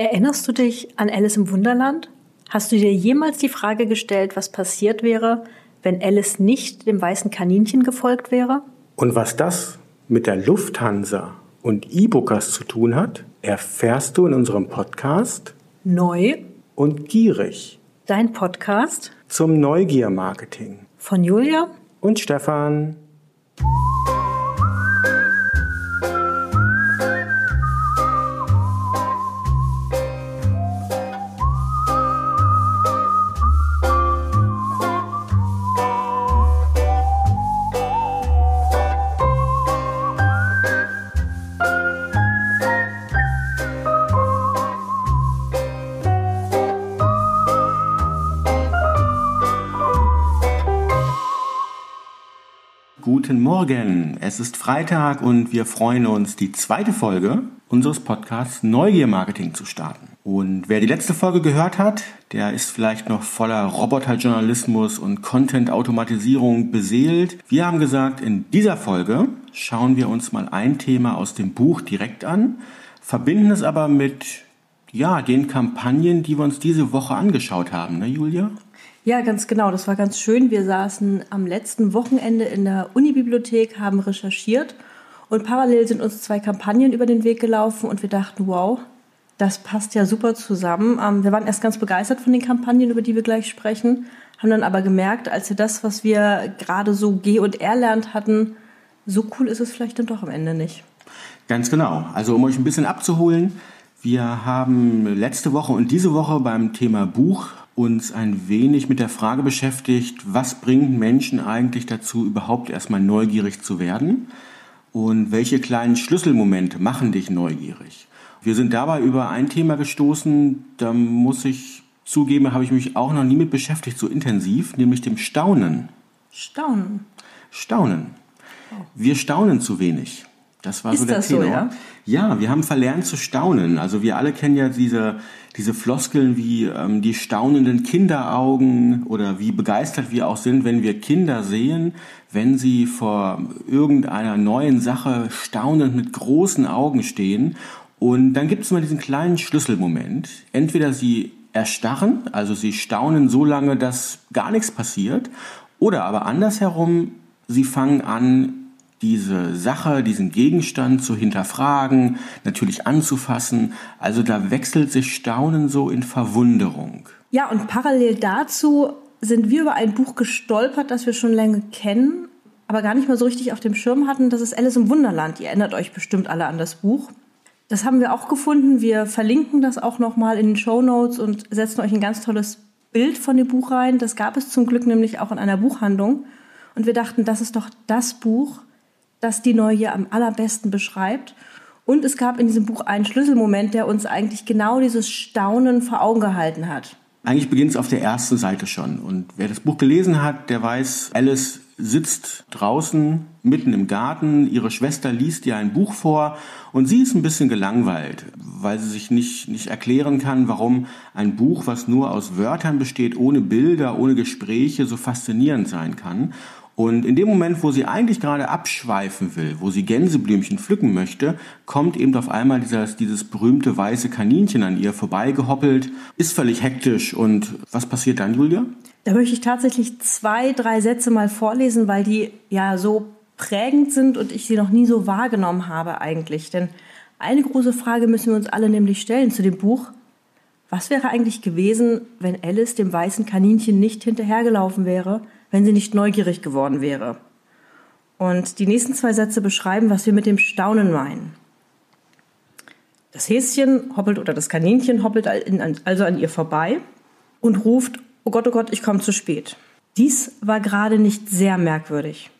Erinnerst du dich an Alice im Wunderland? Hast du dir jemals die Frage gestellt, was passiert wäre, wenn Alice nicht dem weißen Kaninchen gefolgt wäre? Und was das mit der Lufthansa und E-Bookers zu tun hat, erfährst du in unserem Podcast Neu und gierig. Dein Podcast zum Neugier-Marketing von Julia und Stefan. Guten Morgen, es ist Freitag und wir freuen uns, die zweite Folge unseres Podcasts Neugier Marketing zu starten. Und wer die letzte Folge gehört hat, der ist vielleicht noch voller Roboterjournalismus und Content-Automatisierung beseelt. Wir haben gesagt, in dieser Folge schauen wir uns mal ein Thema aus dem Buch direkt an, verbinden es aber mit ja, den Kampagnen, die wir uns diese Woche angeschaut haben, ne Julia? Ja, ganz genau. Das war ganz schön. Wir saßen am letzten Wochenende in der Unibibliothek, haben recherchiert und parallel sind uns zwei Kampagnen über den Weg gelaufen und wir dachten, wow, das passt ja super zusammen. Ähm, wir waren erst ganz begeistert von den Kampagnen, über die wir gleich sprechen, haben dann aber gemerkt, als wir das, was wir gerade so G und R lernt hatten, so cool ist es vielleicht dann doch am Ende nicht. Ganz genau. Also um euch ein bisschen abzuholen, wir haben letzte Woche und diese Woche beim Thema Buch uns ein wenig mit der Frage beschäftigt, was bringt Menschen eigentlich dazu, überhaupt erstmal neugierig zu werden und welche kleinen Schlüsselmomente machen dich neugierig. Wir sind dabei über ein Thema gestoßen, da muss ich zugeben, habe ich mich auch noch nie mit beschäftigt, so intensiv, nämlich dem Staunen. Staunen. Staunen. Wir staunen zu wenig. Das war Ist so der das Tenor. so, ja? ja, wir haben verlernt zu staunen. Also wir alle kennen ja diese, diese Floskeln wie ähm, die staunenden Kinderaugen oder wie begeistert wir auch sind, wenn wir Kinder sehen, wenn sie vor irgendeiner neuen Sache staunend mit großen Augen stehen. Und dann gibt es mal diesen kleinen Schlüsselmoment. Entweder sie erstarren, also sie staunen so lange, dass gar nichts passiert, oder aber andersherum, sie fangen an, diese Sache, diesen Gegenstand zu hinterfragen, natürlich anzufassen. Also da wechselt sich Staunen so in Verwunderung. Ja, und parallel dazu sind wir über ein Buch gestolpert, das wir schon lange kennen, aber gar nicht mal so richtig auf dem Schirm hatten. Das ist Alice im Wunderland. Ihr erinnert euch bestimmt alle an das Buch. Das haben wir auch gefunden. Wir verlinken das auch nochmal in den Show Notes und setzen euch ein ganz tolles Bild von dem Buch rein. Das gab es zum Glück nämlich auch in einer Buchhandlung. Und wir dachten, das ist doch das Buch, das die Neugier am allerbesten beschreibt. Und es gab in diesem Buch einen Schlüsselmoment, der uns eigentlich genau dieses Staunen vor Augen gehalten hat. Eigentlich beginnt es auf der ersten Seite schon. Und wer das Buch gelesen hat, der weiß, Alice sitzt draußen mitten im Garten, ihre Schwester liest ihr ein Buch vor und sie ist ein bisschen gelangweilt, weil sie sich nicht, nicht erklären kann, warum ein Buch, was nur aus Wörtern besteht, ohne Bilder, ohne Gespräche, so faszinierend sein kann. Und in dem Moment, wo sie eigentlich gerade abschweifen will, wo sie Gänseblümchen pflücken möchte, kommt eben auf einmal dieses, dieses berühmte weiße Kaninchen an ihr vorbeigehoppelt, ist völlig hektisch. Und was passiert dann, Julia? Da möchte ich tatsächlich zwei, drei Sätze mal vorlesen, weil die ja so prägend sind und ich sie noch nie so wahrgenommen habe eigentlich. Denn eine große Frage müssen wir uns alle nämlich stellen zu dem Buch. Was wäre eigentlich gewesen, wenn Alice dem weißen Kaninchen nicht hinterhergelaufen wäre, wenn sie nicht neugierig geworden wäre? Und die nächsten zwei Sätze beschreiben, was wir mit dem Staunen meinen. Das Häschen hoppelt oder das Kaninchen hoppelt also an ihr vorbei und ruft, oh Gott, oh Gott, ich komme zu spät. Dies war gerade nicht sehr merkwürdig.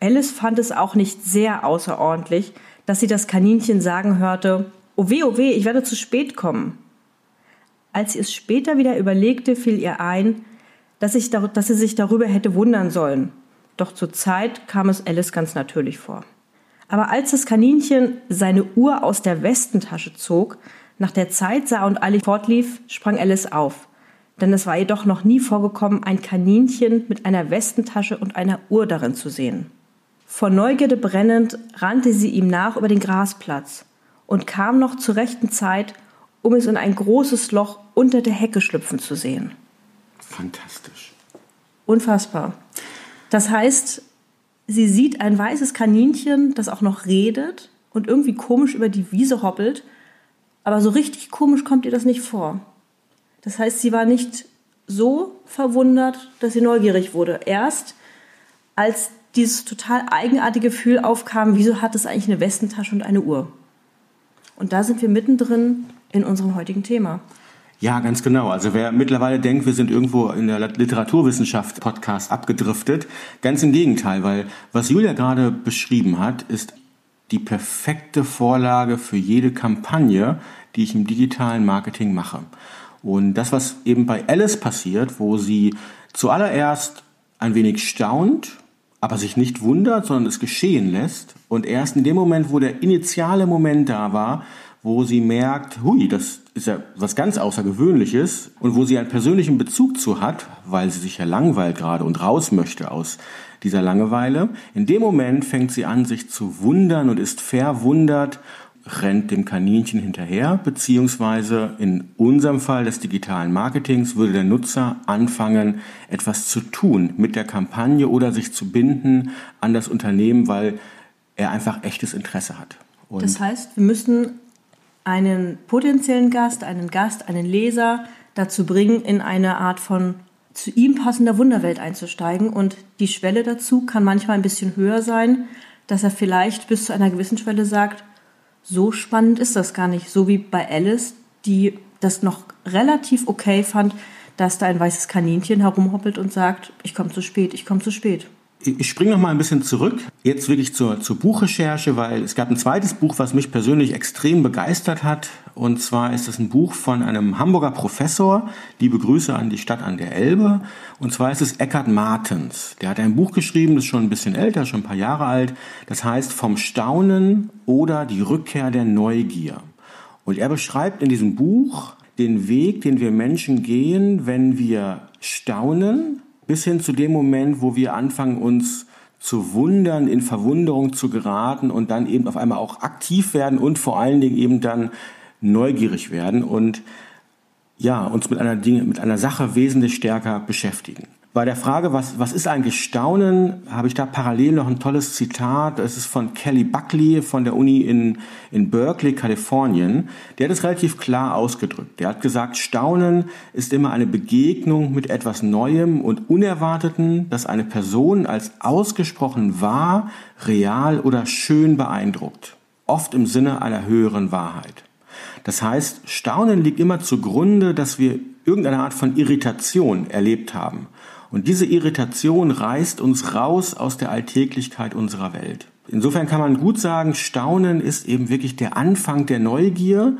Alice fand es auch nicht sehr außerordentlich, dass sie das Kaninchen sagen hörte, oh weh, oh weh, ich werde zu spät kommen. Als sie es später wieder überlegte, fiel ihr ein, dass, ich, dass sie sich darüber hätte wundern sollen. Doch zur Zeit kam es Alice ganz natürlich vor. Aber als das Kaninchen seine Uhr aus der Westentasche zog, nach der Zeit sah und eilig fortlief, sprang Alice auf. Denn es war ihr doch noch nie vorgekommen, ein Kaninchen mit einer Westentasche und einer Uhr darin zu sehen. Vor Neugierde brennend rannte sie ihm nach über den Grasplatz und kam noch zur rechten Zeit, um es in ein großes Loch unter der Hecke schlüpfen zu sehen. Fantastisch. Unfassbar. Das heißt, sie sieht ein weißes Kaninchen, das auch noch redet und irgendwie komisch über die Wiese hoppelt, aber so richtig komisch kommt ihr das nicht vor. Das heißt, sie war nicht so verwundert, dass sie neugierig wurde. Erst als dieses total eigenartige Gefühl aufkam, wieso hat es eigentlich eine Westentasche und eine Uhr? Und da sind wir mittendrin in unserem heutigen Thema. Ja, ganz genau. Also wer mittlerweile denkt, wir sind irgendwo in der Literaturwissenschaft Podcast abgedriftet, ganz im Gegenteil, weil was Julia gerade beschrieben hat, ist die perfekte Vorlage für jede Kampagne, die ich im digitalen Marketing mache. Und das, was eben bei Alice passiert, wo sie zuallererst ein wenig staunt, aber sich nicht wundert, sondern es geschehen lässt. Und erst in dem Moment, wo der initiale Moment da war, wo sie merkt, hui, das ist ja was ganz Außergewöhnliches und wo sie einen persönlichen Bezug zu hat, weil sie sich ja langweilt gerade und raus möchte aus dieser Langeweile. In dem Moment fängt sie an, sich zu wundern und ist verwundert, rennt dem Kaninchen hinterher, beziehungsweise in unserem Fall des digitalen Marketings würde der Nutzer anfangen, etwas zu tun mit der Kampagne oder sich zu binden an das Unternehmen, weil er einfach echtes Interesse hat. Und das heißt, wir müssen einen potenziellen Gast, einen Gast, einen Leser dazu bringen, in eine Art von zu ihm passender Wunderwelt einzusteigen. Und die Schwelle dazu kann manchmal ein bisschen höher sein, dass er vielleicht bis zu einer gewissen Schwelle sagt, so spannend ist das gar nicht. So wie bei Alice, die das noch relativ okay fand, dass da ein weißes Kaninchen herumhoppelt und sagt, ich komme zu spät, ich komme zu spät. Ich springe noch mal ein bisschen zurück, jetzt wirklich zur, zur Buchrecherche, weil es gab ein zweites Buch, was mich persönlich extrem begeistert hat. Und zwar ist es ein Buch von einem Hamburger Professor. Liebe Grüße an die Stadt an der Elbe. Und zwar ist es Eckhard Martens. Der hat ein Buch geschrieben, das ist schon ein bisschen älter, schon ein paar Jahre alt. Das heißt Vom Staunen oder die Rückkehr der Neugier. Und er beschreibt in diesem Buch den Weg, den wir Menschen gehen, wenn wir staunen bis hin zu dem Moment, wo wir anfangen, uns zu wundern, in Verwunderung zu geraten und dann eben auf einmal auch aktiv werden und vor allen Dingen eben dann neugierig werden und ja, uns mit einer Dinge, mit einer Sache wesentlich stärker beschäftigen. Bei der Frage, was, was ist eigentlich Staunen, habe ich da parallel noch ein tolles Zitat. Es ist von Kelly Buckley von der Uni in, in Berkeley, Kalifornien. Der hat es relativ klar ausgedrückt. Der hat gesagt, Staunen ist immer eine Begegnung mit etwas Neuem und Unerwarteten, das eine Person als ausgesprochen wahr, real oder schön beeindruckt. Oft im Sinne einer höheren Wahrheit. Das heißt, Staunen liegt immer zugrunde, dass wir irgendeine Art von Irritation erlebt haben und diese Irritation reißt uns raus aus der Alltäglichkeit unserer Welt. Insofern kann man gut sagen, Staunen ist eben wirklich der Anfang der Neugier.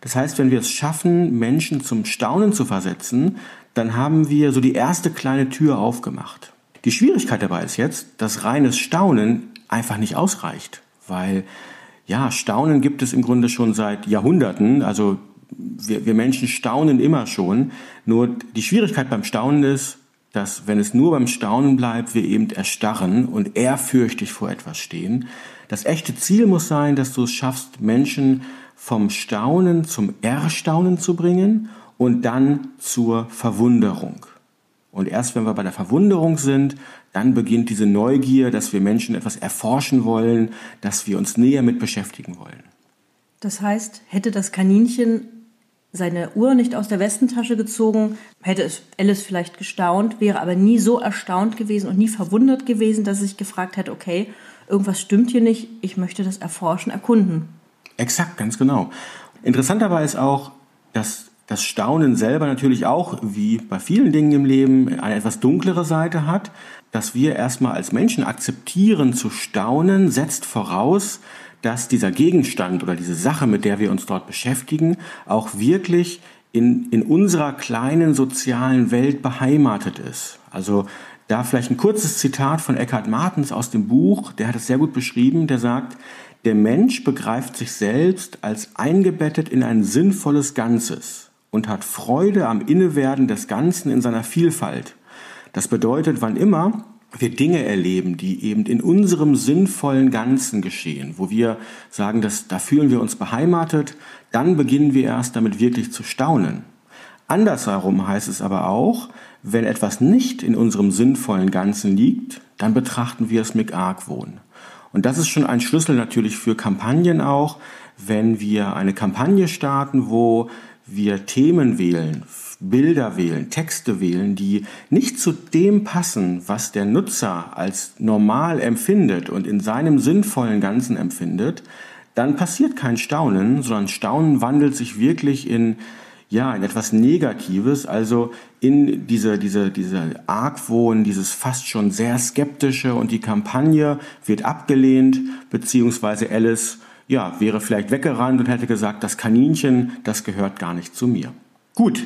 Das heißt, wenn wir es schaffen, Menschen zum Staunen zu versetzen, dann haben wir so die erste kleine Tür aufgemacht. Die Schwierigkeit dabei ist jetzt, dass reines Staunen einfach nicht ausreicht, weil ja, Staunen gibt es im Grunde schon seit Jahrhunderten. Also wir, wir Menschen staunen immer schon. Nur die Schwierigkeit beim Staunen ist, dass wenn es nur beim Staunen bleibt, wir eben erstarren und ehrfürchtig vor etwas stehen. Das echte Ziel muss sein, dass du es schaffst, Menschen vom Staunen zum Erstaunen zu bringen und dann zur Verwunderung. Und erst wenn wir bei der Verwunderung sind, dann beginnt diese Neugier, dass wir Menschen etwas erforschen wollen, dass wir uns näher mit beschäftigen wollen. Das heißt, hätte das Kaninchen seine Uhr nicht aus der Westentasche gezogen, hätte es Alice vielleicht gestaunt, wäre aber nie so erstaunt gewesen und nie verwundert gewesen, dass sie sich gefragt hätte, okay, irgendwas stimmt hier nicht, ich möchte das erforschen, erkunden. Exakt, ganz genau. Interessant dabei ist auch, dass das Staunen selber natürlich auch, wie bei vielen Dingen im Leben, eine etwas dunklere Seite hat. Dass wir erstmal als Menschen akzeptieren zu staunen, setzt voraus, dass dieser Gegenstand oder diese Sache, mit der wir uns dort beschäftigen, auch wirklich in, in unserer kleinen sozialen Welt beheimatet ist. Also da vielleicht ein kurzes Zitat von Eckhard Martens aus dem Buch, der hat es sehr gut beschrieben, der sagt, der Mensch begreift sich selbst als eingebettet in ein sinnvolles Ganzes und hat Freude am Innewerden des Ganzen in seiner Vielfalt. Das bedeutet, wann immer wir Dinge erleben, die eben in unserem sinnvollen Ganzen geschehen, wo wir sagen, dass, da fühlen wir uns beheimatet, dann beginnen wir erst damit wirklich zu staunen. Andersherum heißt es aber auch, wenn etwas nicht in unserem sinnvollen Ganzen liegt, dann betrachten wir es mit Argwohn. Und das ist schon ein Schlüssel natürlich für Kampagnen auch, wenn wir eine Kampagne starten, wo wir Themen wählen, Bilder wählen, Texte wählen, die nicht zu dem passen, was der Nutzer als normal empfindet und in seinem sinnvollen Ganzen empfindet, dann passiert kein Staunen, sondern Staunen wandelt sich wirklich in ja, in etwas Negatives, also in diese, diese, diese Argwohn, dieses fast schon sehr skeptische und die Kampagne wird abgelehnt, beziehungsweise Alice, ja, wäre vielleicht weggerannt und hätte gesagt, das Kaninchen, das gehört gar nicht zu mir. Gut,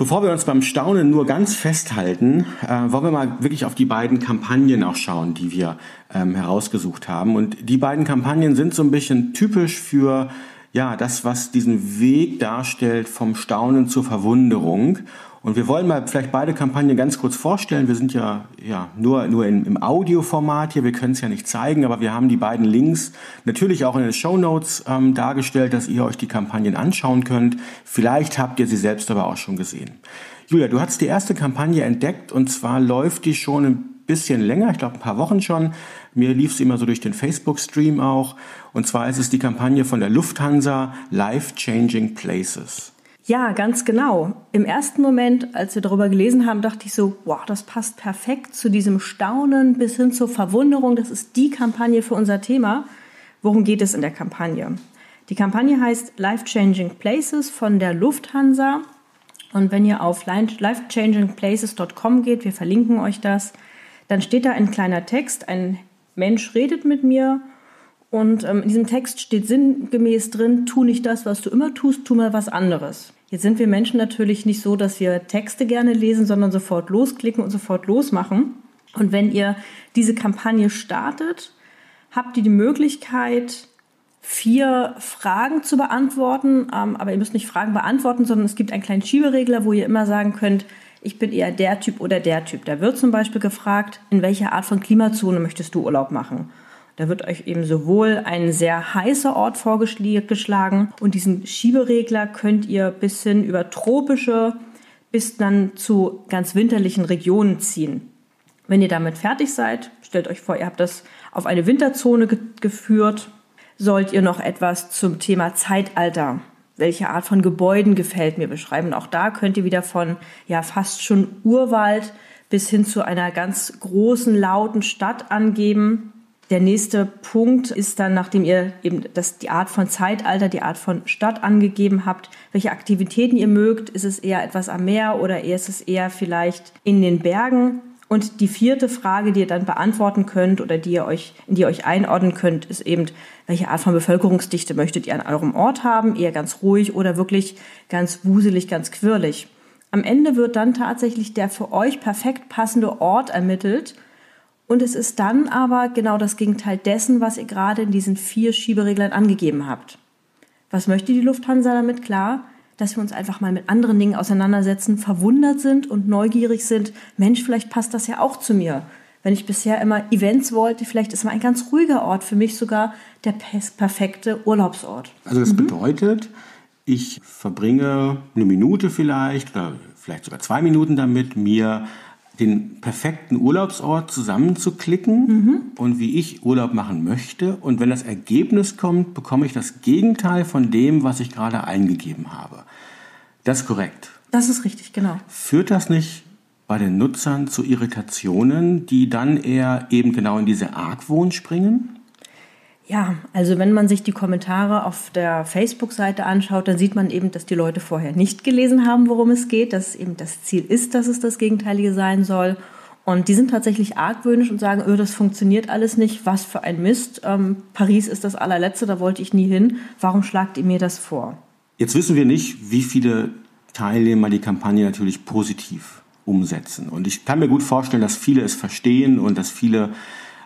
Bevor wir uns beim Staunen nur ganz festhalten, äh, wollen wir mal wirklich auf die beiden Kampagnen auch schauen, die wir ähm, herausgesucht haben. Und die beiden Kampagnen sind so ein bisschen typisch für ja, das, was diesen Weg darstellt vom Staunen zur Verwunderung. Und wir wollen mal vielleicht beide Kampagnen ganz kurz vorstellen. Wir sind ja, ja nur, nur in, im Audioformat hier, wir können es ja nicht zeigen, aber wir haben die beiden Links natürlich auch in den Show Notes ähm, dargestellt, dass ihr euch die Kampagnen anschauen könnt. Vielleicht habt ihr sie selbst aber auch schon gesehen. Julia, du hast die erste Kampagne entdeckt und zwar läuft die schon ein bisschen länger, ich glaube ein paar Wochen schon. Mir lief sie immer so durch den Facebook-Stream auch. Und zwar ist es die Kampagne von der Lufthansa Life Changing Places. Ja, ganz genau. Im ersten Moment, als wir darüber gelesen haben, dachte ich so, wow, das passt perfekt zu diesem Staunen bis hin zur Verwunderung. Das ist die Kampagne für unser Thema. Worum geht es in der Kampagne? Die Kampagne heißt Life Changing Places von der Lufthansa. Und wenn ihr auf lifechangingplaces.com geht, wir verlinken euch das, dann steht da ein kleiner Text, ein Mensch redet mit mir und ähm, in diesem Text steht sinngemäß drin, tu nicht das, was du immer tust, tu mal was anderes. Jetzt sind wir Menschen natürlich nicht so, dass wir Texte gerne lesen, sondern sofort losklicken und sofort losmachen. Und wenn ihr diese Kampagne startet, habt ihr die Möglichkeit, vier Fragen zu beantworten. Ähm, aber ihr müsst nicht Fragen beantworten, sondern es gibt einen kleinen Schieberegler, wo ihr immer sagen könnt, ich bin eher der Typ oder der Typ. Da wird zum Beispiel gefragt, in welcher Art von Klimazone möchtest du Urlaub machen? Da wird euch eben sowohl ein sehr heißer Ort vorgeschlagen und diesen Schieberegler könnt ihr bis hin über tropische bis dann zu ganz winterlichen Regionen ziehen. Wenn ihr damit fertig seid, stellt euch vor, ihr habt das auf eine Winterzone ge geführt, sollt ihr noch etwas zum Thema Zeitalter welche Art von Gebäuden gefällt mir beschreiben. Auch da könnt ihr wieder von ja fast schon Urwald bis hin zu einer ganz großen lauten Stadt angeben. Der nächste Punkt ist dann, nachdem ihr eben das, die Art von Zeitalter, die Art von Stadt angegeben habt, welche Aktivitäten ihr mögt. Ist es eher etwas am Meer oder ist es eher vielleicht in den Bergen? Und die vierte Frage, die ihr dann beantworten könnt oder die ihr euch, in die ihr euch einordnen könnt, ist eben, welche Art von Bevölkerungsdichte möchtet ihr an eurem Ort haben? Eher ganz ruhig oder wirklich ganz wuselig, ganz quirlig? Am Ende wird dann tatsächlich der für euch perfekt passende Ort ermittelt und es ist dann aber genau das Gegenteil dessen, was ihr gerade in diesen vier Schiebereglern angegeben habt. Was möchte die Lufthansa damit? Klar, dass wir uns einfach mal mit anderen Dingen auseinandersetzen, verwundert sind und neugierig sind. Mensch, vielleicht passt das ja auch zu mir. Wenn ich bisher immer Events wollte, vielleicht ist mal ein ganz ruhiger Ort für mich sogar der perfekte Urlaubsort. Also das mhm. bedeutet, ich verbringe eine Minute vielleicht oder vielleicht sogar zwei Minuten damit, mir den perfekten Urlaubsort zusammenzuklicken mhm. und wie ich Urlaub machen möchte. Und wenn das Ergebnis kommt, bekomme ich das Gegenteil von dem, was ich gerade eingegeben habe. Das ist korrekt. Das ist richtig, genau. Führt das nicht bei den Nutzern zu Irritationen, die dann eher eben genau in diese Argwohn springen? Ja, also wenn man sich die Kommentare auf der Facebook-Seite anschaut, dann sieht man eben, dass die Leute vorher nicht gelesen haben, worum es geht, dass eben das Ziel ist, dass es das Gegenteilige sein soll. Und die sind tatsächlich argwöhnisch und sagen, öh, das funktioniert alles nicht, was für ein Mist. Ähm, Paris ist das allerletzte, da wollte ich nie hin. Warum schlagt ihr mir das vor? Jetzt wissen wir nicht, wie viele Teilnehmer die Kampagne natürlich positiv umsetzen. Und ich kann mir gut vorstellen, dass viele es verstehen und dass viele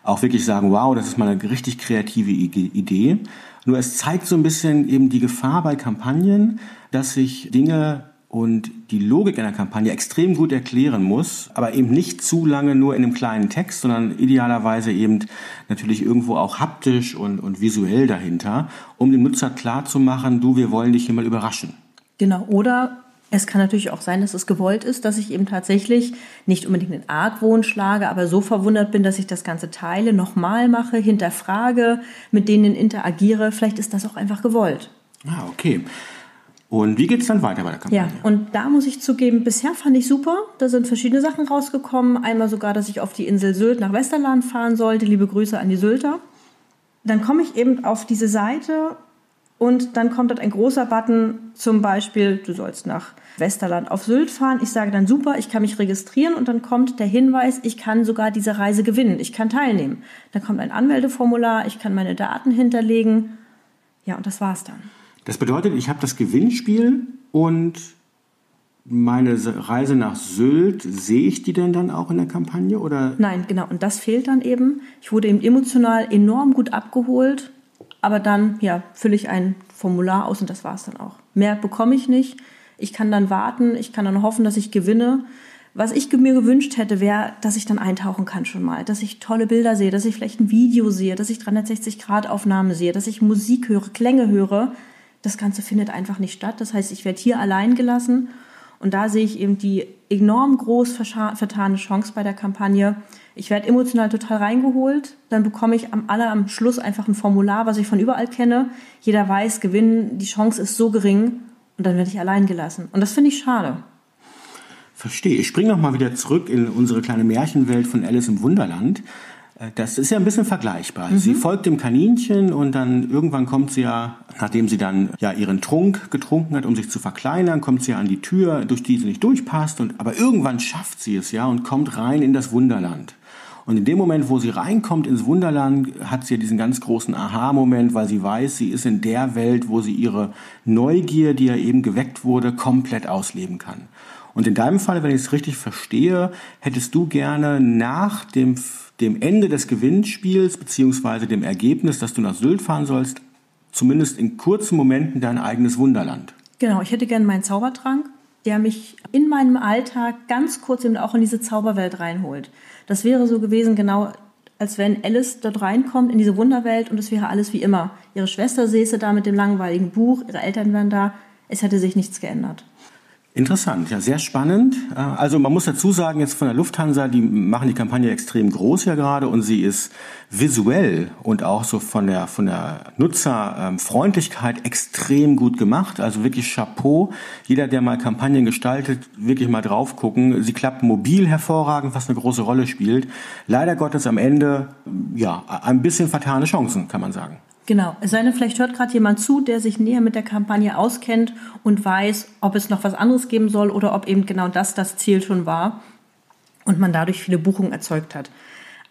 auch wirklich sagen, wow, das ist mal eine richtig kreative Idee. Nur es zeigt so ein bisschen eben die Gefahr bei Kampagnen, dass sich Dinge und die Logik einer Kampagne extrem gut erklären muss, aber eben nicht zu lange nur in einem kleinen Text, sondern idealerweise eben natürlich irgendwo auch haptisch und, und visuell dahinter, um dem Nutzer klarzumachen, du, wir wollen dich hier mal überraschen. Genau, oder es kann natürlich auch sein, dass es gewollt ist, dass ich eben tatsächlich nicht unbedingt den Argwohn schlage, aber so verwundert bin, dass ich das Ganze teile, nochmal mache, hinterfrage, mit denen interagiere. Vielleicht ist das auch einfach gewollt. Ah, okay. Und wie geht es dann weiter bei der Kampagne? Ja, und da muss ich zugeben, bisher fand ich super. Da sind verschiedene Sachen rausgekommen. Einmal sogar, dass ich auf die Insel Sylt nach Westerland fahren sollte. Liebe Grüße an die Sylter. Dann komme ich eben auf diese Seite und dann kommt dort ein großer Button, zum Beispiel, du sollst nach Westerland auf Sylt fahren. Ich sage dann super, ich kann mich registrieren und dann kommt der Hinweis, ich kann sogar diese Reise gewinnen, ich kann teilnehmen. Dann kommt ein Anmeldeformular, ich kann meine Daten hinterlegen. Ja, und das war's dann. Das bedeutet, ich habe das Gewinnspiel und meine Reise nach Sylt, sehe ich die denn dann auch in der Kampagne oder? Nein, genau. Und das fehlt dann eben. Ich wurde eben emotional enorm gut abgeholt, aber dann ja fülle ich ein Formular aus und das war es dann auch. Mehr bekomme ich nicht. Ich kann dann warten, ich kann dann hoffen, dass ich gewinne. Was ich mir gewünscht hätte, wäre, dass ich dann eintauchen kann schon mal, dass ich tolle Bilder sehe, dass ich vielleicht ein Video sehe, dass ich 360 Grad Aufnahme sehe, dass ich Musik höre, Klänge höre das Ganze findet einfach nicht statt. Das heißt, ich werde hier allein gelassen. Und da sehe ich eben die enorm groß vertane Chance bei der Kampagne. Ich werde emotional total reingeholt. Dann bekomme ich am aller am Schluss einfach ein Formular, was ich von überall kenne. Jeder weiß, gewinnen, die Chance ist so gering. Und dann werde ich allein gelassen. Und das finde ich schade. Verstehe. Ich springe nochmal wieder zurück in unsere kleine Märchenwelt von Alice im Wunderland. Äh, das ist ja ein bisschen vergleichbar. Mhm. Sie folgt dem Kaninchen und dann irgendwann kommt sie ja, nachdem sie dann ja ihren Trunk getrunken hat, um sich zu verkleinern, kommt sie ja an die Tür, durch die sie nicht durchpasst. Und, aber irgendwann schafft sie es ja und kommt rein in das Wunderland. Und in dem Moment, wo sie reinkommt ins Wunderland, hat sie ja diesen ganz großen Aha-Moment, weil sie weiß, sie ist in der Welt, wo sie ihre Neugier, die ja eben geweckt wurde, komplett ausleben kann. Und in deinem Fall, wenn ich es richtig verstehe, hättest du gerne nach dem dem Ende des Gewinnspiels beziehungsweise dem Ergebnis, dass du nach Sylt fahren sollst, zumindest in kurzen Momenten dein eigenes Wunderland. Genau, ich hätte gerne meinen Zaubertrank, der mich in meinem Alltag ganz kurz eben auch in diese Zauberwelt reinholt. Das wäre so gewesen, genau als wenn Alice dort reinkommt in diese Wunderwelt und es wäre alles wie immer. Ihre Schwester säße da mit dem langweiligen Buch, ihre Eltern wären da, es hätte sich nichts geändert. Interessant, ja, sehr spannend. Äh, also man muss dazu sagen, jetzt von der Lufthansa, die machen die Kampagne extrem groß ja gerade und sie ist visuell und auch so von der, von der Nutzerfreundlichkeit extrem gut gemacht. Also wirklich Chapeau. Jeder, der mal Kampagnen gestaltet, wirklich mal drauf gucken. Sie klappt mobil hervorragend, was eine große Rolle spielt. Leider Gottes am Ende, ja, ein bisschen vertane Chancen, kann man sagen. Genau, es sei denn, vielleicht hört gerade jemand zu, der sich näher mit der Kampagne auskennt und weiß, ob es noch was anderes geben soll oder ob eben genau das das Ziel schon war und man dadurch viele Buchungen erzeugt hat.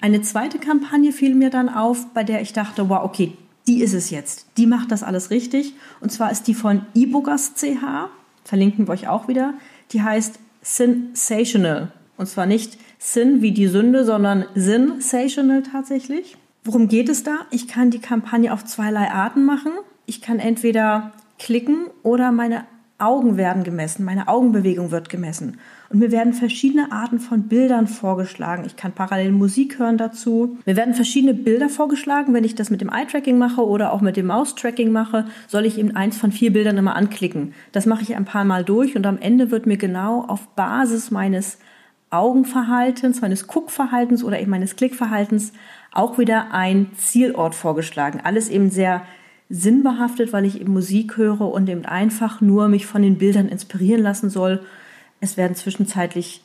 Eine zweite Kampagne fiel mir dann auf, bei der ich dachte, wow, okay, die ist es jetzt. Die macht das alles richtig. Und zwar ist die von eBookers CH, verlinken wir euch auch wieder. Die heißt Sensational. Und zwar nicht Sin wie die Sünde, sondern Sensational tatsächlich. Worum geht es da? Ich kann die Kampagne auf zweierlei Arten machen. Ich kann entweder klicken oder meine Augen werden gemessen, meine Augenbewegung wird gemessen. Und mir werden verschiedene Arten von Bildern vorgeschlagen. Ich kann parallel Musik hören dazu. Mir werden verschiedene Bilder vorgeschlagen. Wenn ich das mit dem Eye-Tracking mache oder auch mit dem Mouse-Tracking mache, soll ich eben eins von vier Bildern immer anklicken. Das mache ich ein paar Mal durch und am Ende wird mir genau auf Basis meines Augenverhaltens, meines Guckverhaltens oder eben meines Klickverhaltens auch wieder ein Zielort vorgeschlagen. Alles eben sehr sinnbehaftet, weil ich eben Musik höre und eben einfach nur mich von den Bildern inspirieren lassen soll. Es werden zwischenzeitlich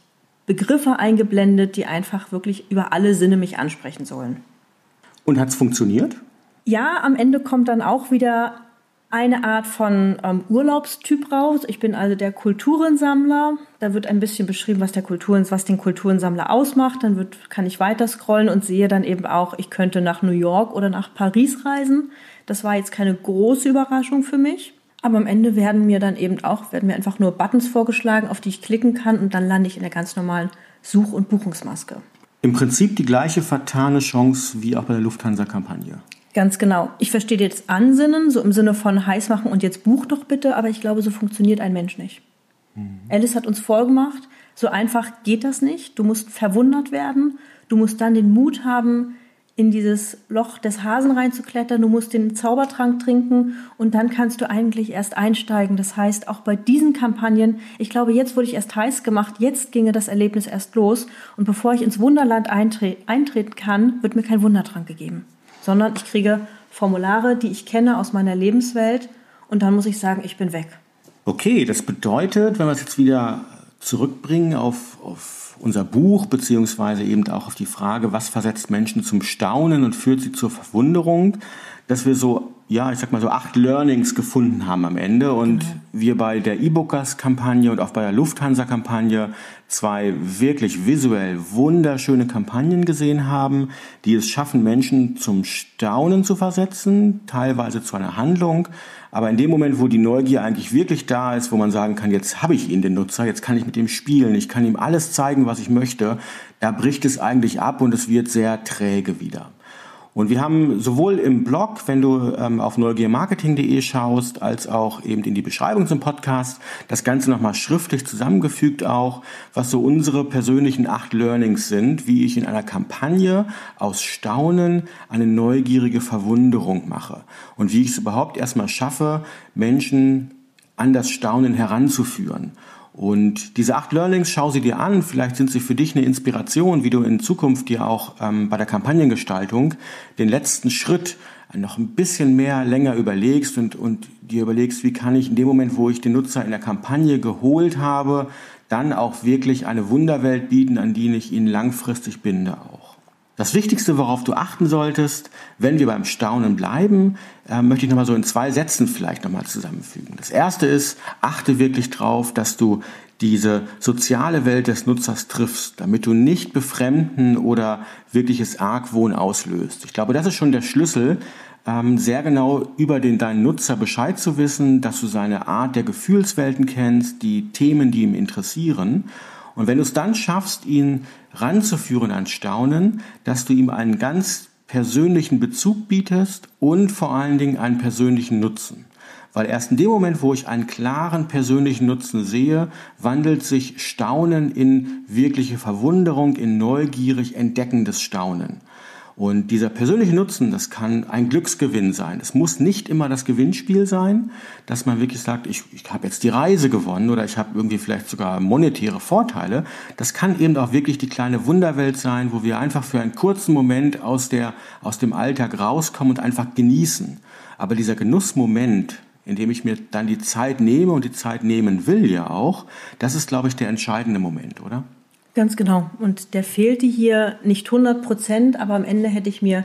Begriffe eingeblendet, die einfach wirklich über alle Sinne mich ansprechen sollen. Und hat es funktioniert? Ja, am Ende kommt dann auch wieder eine Art von ähm, Urlaubstyp raus. Ich bin also der Kulturensammler. Da wird ein bisschen beschrieben, was der Kulturen, was den Kulturensammler ausmacht. Dann wird, kann ich weiter scrollen und sehe dann eben auch, ich könnte nach New York oder nach Paris reisen. Das war jetzt keine große Überraschung für mich. Aber am Ende werden mir dann eben auch, werden mir einfach nur Buttons vorgeschlagen, auf die ich klicken kann und dann lande ich in der ganz normalen Such- und Buchungsmaske. Im Prinzip die gleiche vertane Chance wie auch bei der Lufthansa-Kampagne. Ganz genau. Ich verstehe jetzt Ansinnen, so im Sinne von heiß machen und jetzt buch doch bitte, aber ich glaube, so funktioniert ein Mensch nicht. Mhm. Alice hat uns vorgemacht, so einfach geht das nicht. Du musst verwundert werden. Du musst dann den Mut haben, in dieses Loch des Hasen reinzuklettern. Du musst den Zaubertrank trinken und dann kannst du eigentlich erst einsteigen. Das heißt, auch bei diesen Kampagnen, ich glaube, jetzt wurde ich erst heiß gemacht, jetzt ginge das Erlebnis erst los. Und bevor ich ins Wunderland eintre eintreten kann, wird mir kein Wundertrank gegeben, sondern ich kriege Formulare, die ich kenne aus meiner Lebenswelt und dann muss ich sagen, ich bin weg. Okay, das bedeutet, wenn wir es jetzt wieder zurückbringen auf, auf unser Buch, beziehungsweise eben auch auf die Frage, was versetzt Menschen zum Staunen und führt sie zur Verwunderung, dass wir so, ja, ich sag mal so acht Learnings gefunden haben am Ende und genau. wir bei der E-Bookers-Kampagne und auch bei der Lufthansa-Kampagne zwei wirklich visuell wunderschöne Kampagnen gesehen haben, die es schaffen, Menschen zum Staunen zu versetzen, teilweise zu einer Handlung, aber in dem Moment, wo die Neugier eigentlich wirklich da ist, wo man sagen kann, jetzt habe ich ihn, den Nutzer, jetzt kann ich mit ihm spielen, ich kann ihm alles zeigen, was ich möchte, da bricht es eigentlich ab und es wird sehr träge wieder. Und wir haben sowohl im Blog, wenn du ähm, auf neugiermarketing.de schaust, als auch eben in die Beschreibung zum Podcast, das Ganze nochmal schriftlich zusammengefügt auch, was so unsere persönlichen acht Learnings sind, wie ich in einer Kampagne aus Staunen eine neugierige Verwunderung mache und wie ich es überhaupt erstmal schaffe, Menschen an das Staunen heranzuführen. Und diese acht Learnings, schau sie dir an. Vielleicht sind sie für dich eine Inspiration, wie du in Zukunft dir auch ähm, bei der Kampagnengestaltung den letzten Schritt noch ein bisschen mehr länger überlegst und, und dir überlegst, wie kann ich in dem Moment, wo ich den Nutzer in der Kampagne geholt habe, dann auch wirklich eine Wunderwelt bieten, an die ich ihn langfristig binde auch. Das Wichtigste, worauf du achten solltest, wenn wir beim Staunen bleiben, äh, möchte ich nochmal so in zwei Sätzen vielleicht nochmal zusammenfügen. Das erste ist, achte wirklich drauf, dass du diese soziale Welt des Nutzers triffst, damit du nicht befremden oder wirkliches Argwohn auslöst. Ich glaube, das ist schon der Schlüssel, ähm, sehr genau über den deinen Nutzer Bescheid zu wissen, dass du seine Art der Gefühlswelten kennst, die Themen, die ihn interessieren und wenn du es dann schaffst, ihn ranzuführen an Staunen, dass du ihm einen ganz persönlichen Bezug bietest und vor allen Dingen einen persönlichen Nutzen. Weil erst in dem Moment, wo ich einen klaren persönlichen Nutzen sehe, wandelt sich Staunen in wirkliche Verwunderung, in neugierig entdeckendes Staunen. Und dieser persönliche Nutzen, das kann ein Glücksgewinn sein. Es muss nicht immer das Gewinnspiel sein, dass man wirklich sagt, ich, ich habe jetzt die Reise gewonnen oder ich habe irgendwie vielleicht sogar monetäre Vorteile. Das kann eben auch wirklich die kleine Wunderwelt sein, wo wir einfach für einen kurzen Moment aus, der, aus dem Alltag rauskommen und einfach genießen. Aber dieser Genussmoment, in dem ich mir dann die Zeit nehme und die Zeit nehmen will ja auch, das ist, glaube ich, der entscheidende Moment, oder? Ganz genau. Und der fehlte hier nicht 100 Prozent, aber am Ende hätte ich mir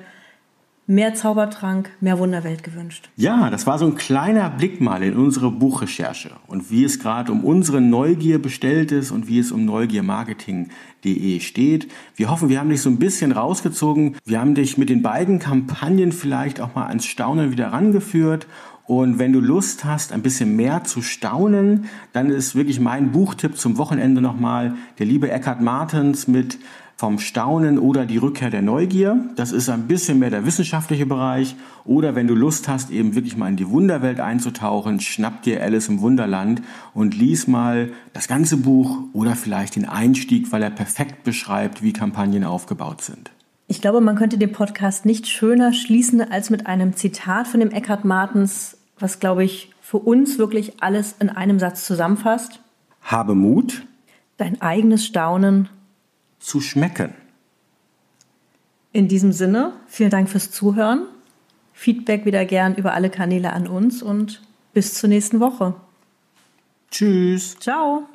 mehr Zaubertrank, mehr Wunderwelt gewünscht. Ja, das war so ein kleiner Blick mal in unsere Buchrecherche und wie es gerade um unsere Neugier bestellt ist und wie es um neugiermarketing.de steht. Wir hoffen, wir haben dich so ein bisschen rausgezogen. Wir haben dich mit den beiden Kampagnen vielleicht auch mal ans Staunen wieder rangeführt und wenn du Lust hast, ein bisschen mehr zu staunen, dann ist wirklich mein Buchtipp zum Wochenende nochmal der liebe Eckhard Martens mit vom Staunen oder die Rückkehr der Neugier. Das ist ein bisschen mehr der wissenschaftliche Bereich. Oder wenn du Lust hast, eben wirklich mal in die Wunderwelt einzutauchen, schnapp dir Alice im Wunderland und lies mal das ganze Buch oder vielleicht den Einstieg, weil er perfekt beschreibt, wie Kampagnen aufgebaut sind. Ich glaube, man könnte den Podcast nicht schöner schließen als mit einem Zitat von dem Eckhard Martens, was, glaube ich, für uns wirklich alles in einem Satz zusammenfasst. Habe Mut, dein eigenes Staunen zu schmecken. In diesem Sinne, vielen Dank fürs Zuhören. Feedback wieder gern über alle Kanäle an uns und bis zur nächsten Woche. Tschüss. Ciao.